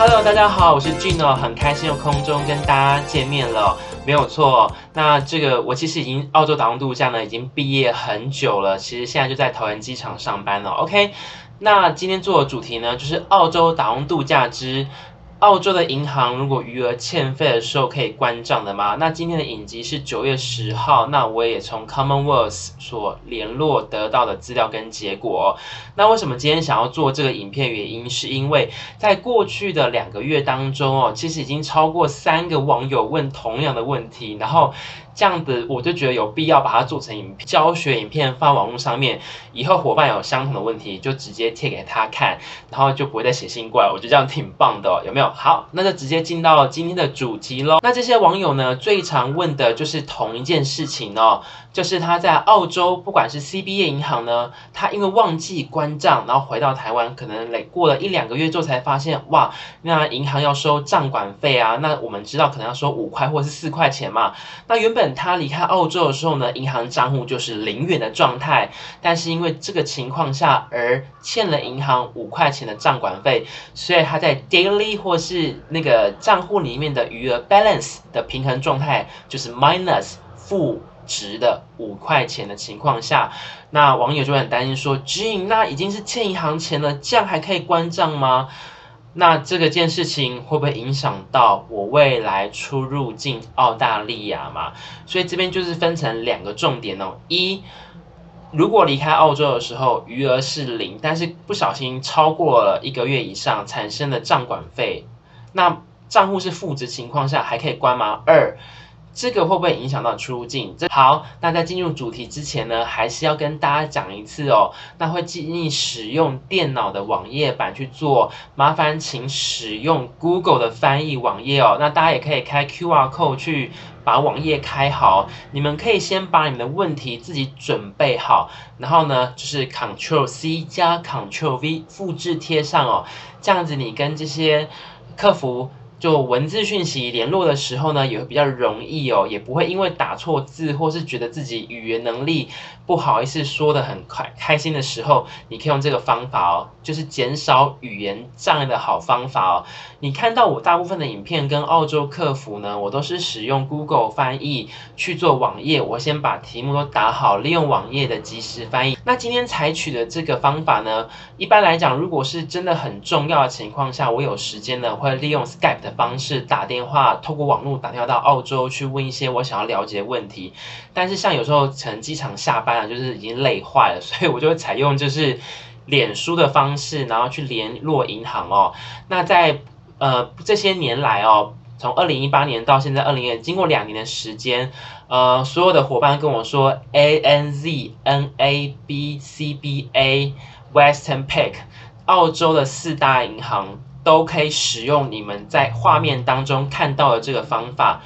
Hello，大家好，我是 Gino，很开心有空中跟大家见面了，没有错。那这个我其实已经澳洲打工度假呢，已经毕业很久了，其实现在就在桃园机场上班了。OK，那今天做的主题呢，就是澳洲打工度假之。澳洲的银行如果余额欠费的时候可以关账的吗？那今天的影集是九月十号，那我也从 Commonwealth 所联络得到的资料跟结果。那为什么今天想要做这个影片？原因是因为在过去的两个月当中哦，其实已经超过三个网友问同样的问题，然后。这样子我就觉得有必要把它做成影片教学影片放网络上面，以后伙伴有相同的问题就直接贴给他看，然后就不会再写信过来，我觉得这样挺棒的，有没有？好，那就直接进到今天的主题喽。那这些网友呢，最常问的就是同一件事情哦，就是他在澳洲，不管是 CBA 银行呢，他因为忘记关账，然后回到台湾，可能累过了一两个月之后才发现，哇，那银行要收账管费啊，那我们知道可能要收五块或是四块钱嘛，那原本。他离开澳洲的时候呢，银行账户就是零元的状态，但是因为这个情况下而欠了银行五块钱的账管费，所以他在 daily 或是那个账户里面的余额 balance 的平衡状态就是 minus 负值的五块钱的情况下，那网友就很担心说，Gene，那已经是欠银行钱了，这样还可以关账吗？那这个件事情会不会影响到我未来出入境澳大利亚嘛？所以这边就是分成两个重点哦。一，如果离开澳洲的时候余额是零，但是不小心超过了一个月以上产生的账管费，那账户是负值情况下还可以关吗？二。这个会不会影响到出入境？好，那在进入主题之前呢，还是要跟大家讲一次哦。那会建议使用电脑的网页版去做，麻烦请使用 Google 的翻译网页哦。那大家也可以开 QR code 去把网页开好。你们可以先把你们的问题自己准备好，然后呢，就是 Ctrl C 加 Ctrl V 复制贴上哦。这样子你跟这些客服。就文字讯息联络的时候呢，也会比较容易哦，也不会因为打错字或是觉得自己语言能力不好意思说的很快开心的时候，你可以用这个方法哦，就是减少语言障碍的好方法哦。你看到我大部分的影片跟澳洲客服呢，我都是使用 Google 翻译去做网页，我先把题目都打好，利用网页的即时翻译。那今天采取的这个方法呢，一般来讲，如果是真的很重要的情况下，我有时间呢，会利用 Skype 的。的方式打电话，透过网络打电话到澳洲去问一些我想要了解的问题。但是像有时候从机场下班了，就是已经累坏了，所以我就会采用就是脸书的方式，然后去联络银行哦。那在呃这些年来哦，从二零一八年到现在二零年，经过两年的时间，呃，所有的伙伴跟我说，ANZ、NAB、CBA、Western Pac，澳洲的四大银行。都可以使用你们在画面当中看到的这个方法。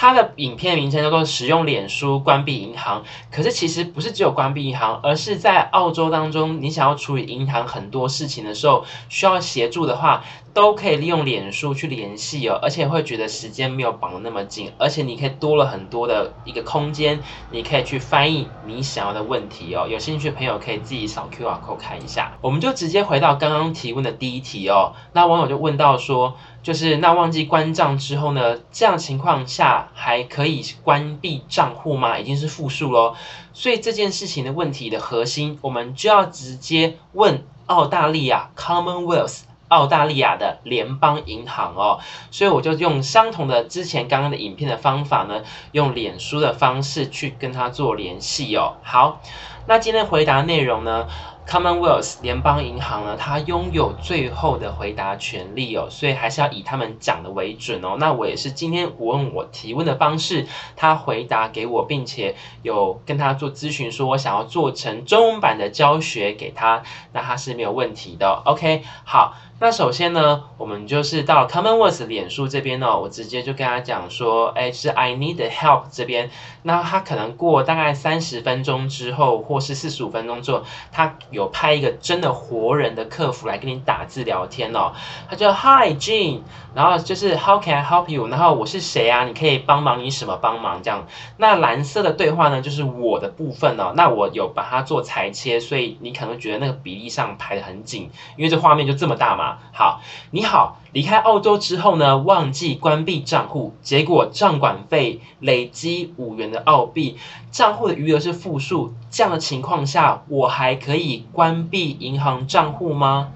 它的影片名称叫做“使用脸书关闭银行”，可是其实不是只有关闭银行，而是在澳洲当中，你想要处理银行很多事情的时候，需要协助的话，都可以利用脸书去联系哦，而且会觉得时间没有绑得那么紧，而且你可以多了很多的一个空间，你可以去翻译你想要的问题哦。有兴趣的朋友可以自己扫 QR code 看一下。我们就直接回到刚刚提问的第一题哦，那网友就问到说。就是那忘记关账之后呢，这样情况下还可以关闭账户吗？已经是负数喽。所以这件事情的问题的核心，我们就要直接问澳大利亚 Commonwealth 澳大利亚的联邦银行哦。所以我就用相同的之前刚刚的影片的方法呢，用脸书的方式去跟他做联系哦。好，那今天回答内容呢？Commonwealth 联邦银行呢，它拥有最后的回答权利哦，所以还是要以他们讲的为准哦。那我也是今天我问我提问的方式，他回答给我，并且有跟他做咨询，说我想要做成中文版的教学给他，那他是没有问题的。OK，好。那首先呢，我们就是到 Commonwealth 脸书这边呢，我直接就跟他讲说，哎，是 I need help 这边。那他可能过大概三十分钟之后，或是四十五分钟之后，他。有拍一个真的活人的客服来跟你打字聊天哦。他就 Hi Jane，然后就是 How can I help you？然后我是谁啊？你可以帮忙你什么帮忙这样？那蓝色的对话呢，就是我的部分哦。那我有把它做裁切，所以你可能觉得那个比例上排的很紧，因为这画面就这么大嘛。好，你好。离开澳洲之后呢，忘记关闭账户，结果账管费累积五元的澳币，账户的余额是负数。这样的情况下，我还可以关闭银行账户吗？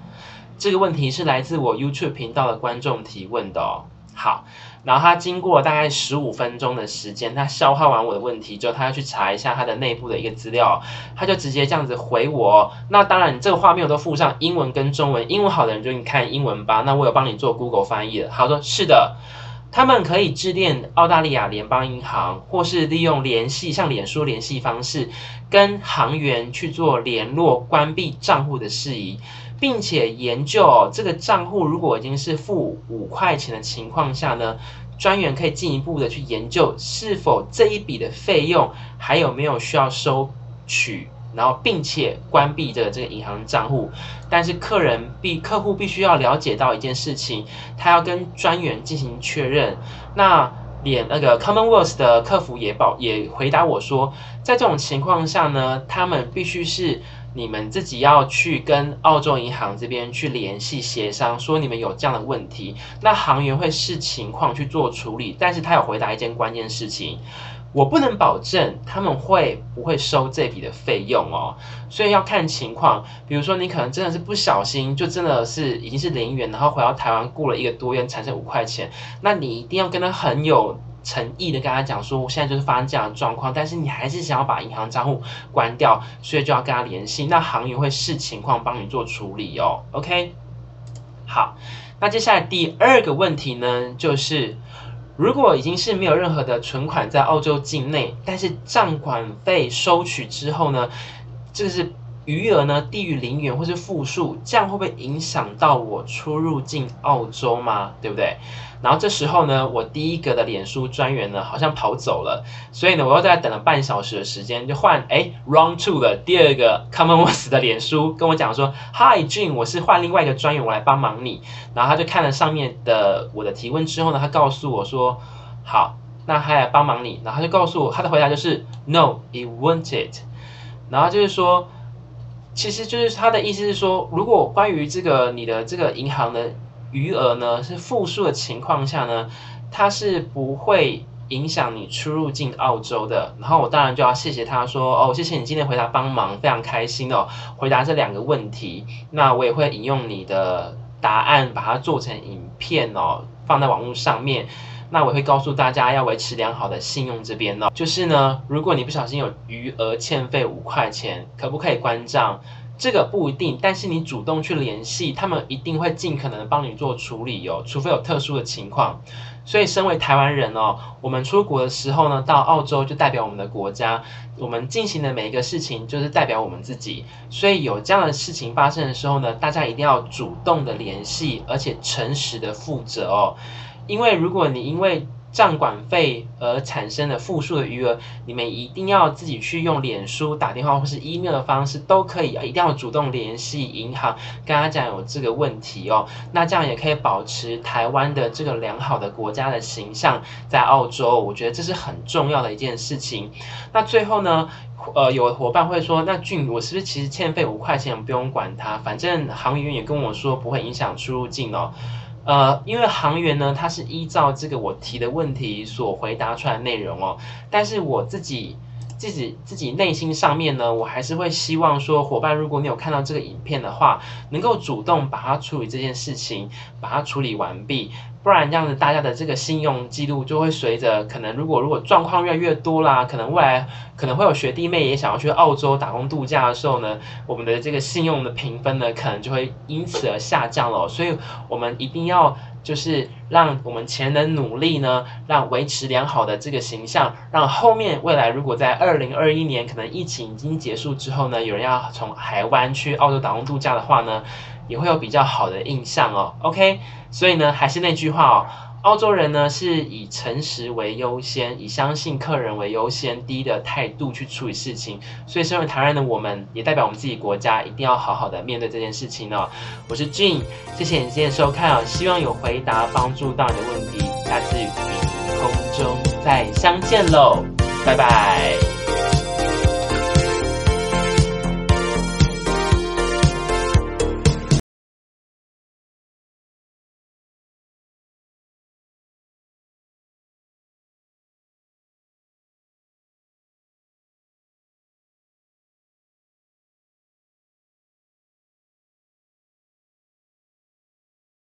这个问题是来自我 YouTube 频道的观众提问的哦。好。然后他经过大概十五分钟的时间，他消化完我的问题之后，他要去查一下他的内部的一个资料，他就直接这样子回我。那当然，这个画面我都附上英文跟中文，英文好的人就你看英文吧。那我有帮你做 Google 翻译的。他说是的，他们可以致电澳大利亚联邦银行，或是利用联系像脸书联系方式，跟行员去做联络关闭账户的事宜。并且研究哦，这个账户如果已经是负五块钱的情况下呢，专员可以进一步的去研究是否这一笔的费用还有没有需要收取，然后并且关闭这个这个银行账户。但是客人必客户必须要了解到一件事情，他要跟专员进行确认。那连那个 Commonwealth 的客服也保也回答我说，在这种情况下呢，他们必须是。你们自己要去跟澳洲银行这边去联系协商，说你们有这样的问题，那行员会视情况去做处理。但是他有回答一件关键事情，我不能保证他们会不会收这笔的费用哦，所以要看情况。比如说你可能真的是不小心，就真的是已经是零元，然后回到台湾过了一个多月，产生五块钱，那你一定要跟他很有。诚意的跟他讲说，我现在就是发生这样的状况，但是你还是想要把银行账户关掉，所以就要跟他联系。那行员会视情况帮你做处理哦。OK，好，那接下来第二个问题呢，就是如果已经是没有任何的存款在澳洲境内，但是账款费收取之后呢，这是余额呢低于零元或是负数，这样会不会影响到我出入境澳洲吗？对不对？然后这时候呢，我第一个的脸书专员呢好像跑走了，所以呢，我又在等了半小时的时间，就换哎 round two 的第二个 Commonwealth 的脸书跟我讲说，Hi June，我是换另外一个专员，我来帮忙你。然后他就看了上面的我的提问之后呢，他告诉我说，好，那他来帮忙你。然后他就告诉我，他的回答就是 No，it won't it。然后就是说，其实就是他的意思是说，如果关于这个你的这个银行的。余额呢是负数的情况下呢，它是不会影响你出入境澳洲的。然后我当然就要谢谢他说哦，谢谢你今天回答帮忙，非常开心哦，回答这两个问题。那我也会引用你的答案，把它做成影片哦，放在网络上面。那我会告诉大家要维持良好的信用这边哦，就是呢，如果你不小心有余额欠费五块钱，可不可以关账？这个不一定，但是你主动去联系，他们一定会尽可能帮你做处理哦，除非有特殊的情况。所以，身为台湾人哦，我们出国的时候呢，到澳洲就代表我们的国家，我们进行的每一个事情就是代表我们自己。所以有这样的事情发生的时候呢，大家一定要主动的联系，而且诚实的负责哦，因为如果你因为账管费而产生的负数的余额，你们一定要自己去用脸书打电话或是 email 的方式都可以，一定要主动联系银行，跟他讲有这个问题哦。那这样也可以保持台湾的这个良好的国家的形象在澳洲，我觉得这是很重要的一件事情。那最后呢，呃，有伙伴会说，那俊，我是不是其实欠费五块钱，不用管他，反正行员也跟我说不会影响出入境哦。呃，因为航员呢，他是依照这个我提的问题所回答出来的内容哦，但是我自己自己自己内心上面呢，我还是会希望说，伙伴，如果你有看到这个影片的话，能够主动把它处理这件事情，把它处理完毕。不然这样子，大家的这个信用记录就会随着可能，如果如果状况越来越多啦，可能未来可能会有学弟妹也想要去澳洲打工度假的时候呢，我们的这个信用的评分呢，可能就会因此而下降了。所以，我们一定要就是让我们前人努力呢，让维持良好的这个形象，让后面未来如果在二零二一年可能疫情已经结束之后呢，有人要从台湾去澳洲打工度假的话呢，也会有比较好的印象哦。OK。所以呢，还是那句话哦，澳洲人呢是以诚实为优先，以相信客人为优先低的态度去处理事情。所以身为台湾人的我们，也代表我们自己国家，一定要好好的面对这件事情哦。我是 Gene，谢谢你今天收看哦，希望有回答帮助到你的问题。下次与空中再相见喽，拜拜。